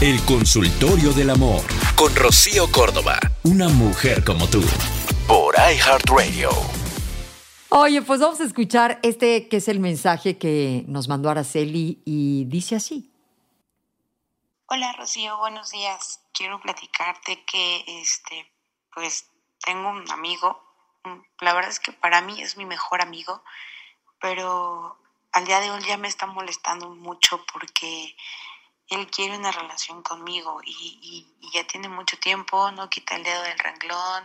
El consultorio del amor con Rocío Córdoba, una mujer como tú, por iHeartRadio. Oye, pues vamos a escuchar este que es el mensaje que nos mandó Araceli y dice así. Hola Rocío, buenos días. Quiero platicarte que este, pues tengo un amigo. La verdad es que para mí es mi mejor amigo, pero al día de hoy ya me está molestando mucho porque él quiere una relación conmigo y, ya tiene mucho tiempo, no quita el dedo del renglón,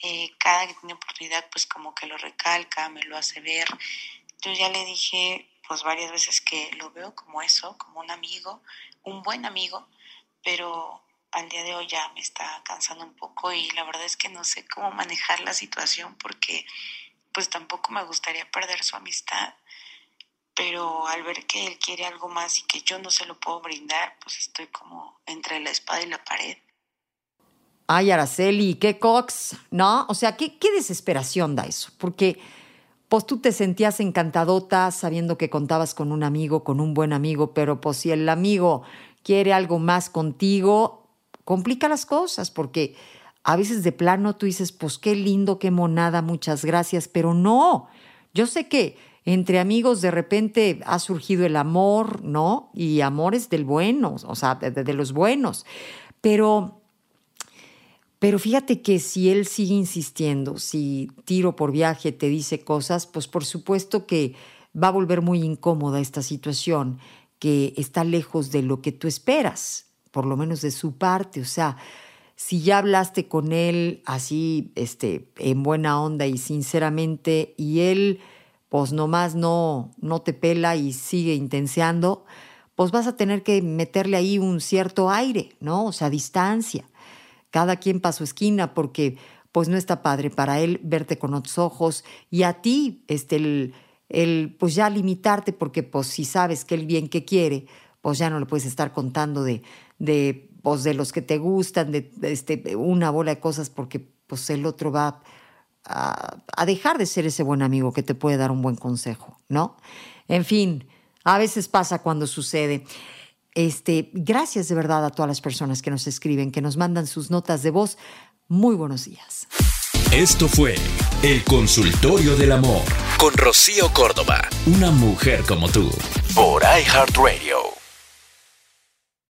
eh, cada que tiene oportunidad pues como que lo recalca, me lo hace ver. Yo ya le dije pues varias veces que lo veo como eso, como un amigo, un buen amigo, pero al día de hoy ya me está cansando un poco y la verdad es que no sé cómo manejar la situación porque pues tampoco me gustaría perder su amistad pero al ver que él quiere algo más y que yo no se lo puedo brindar, pues estoy como entre la espada y la pared. Ay, Araceli, qué cox, ¿no? O sea, qué, qué desesperación da eso, porque pues tú te sentías encantadota sabiendo que contabas con un amigo, con un buen amigo, pero pues si el amigo quiere algo más contigo, complica las cosas, porque a veces de plano tú dices, pues qué lindo, qué monada, muchas gracias, pero no, yo sé que entre amigos de repente ha surgido el amor, ¿no? Y amores del bueno, o sea, de, los buenos. Pero, pero fíjate que si él sigue insistiendo, si tiro por viaje te dice cosas, pues por supuesto que va a volver muy incómoda esta situación que está lejos de lo que tú esperas, por lo menos de su parte. O sea, si ya hablaste con él así, este, en buena onda y sinceramente, y él pues nomás no, no te pela y sigue intenseando, pues vas a tener que meterle ahí un cierto aire, ¿no? O sea, distancia. Cada quien para su esquina, porque pues no está padre para él verte con otros ojos y a ti, este, el, el pues ya limitarte, porque pues si sabes que él bien que quiere, pues ya no le puedes estar contando de, de, pues, de los que te gustan, de, de este, una bola de cosas, porque pues el otro va a, dejar de ser ese buen amigo que te puede dar un buen consejo, ¿no? En fin, a veces pasa cuando sucede. Este, gracias de verdad a todas las personas que nos escriben, que nos mandan sus notas de voz. Muy buenos días. Esto fue El Consultorio del Amor con Rocío Córdoba, una mujer como tú, por iHeartRadio.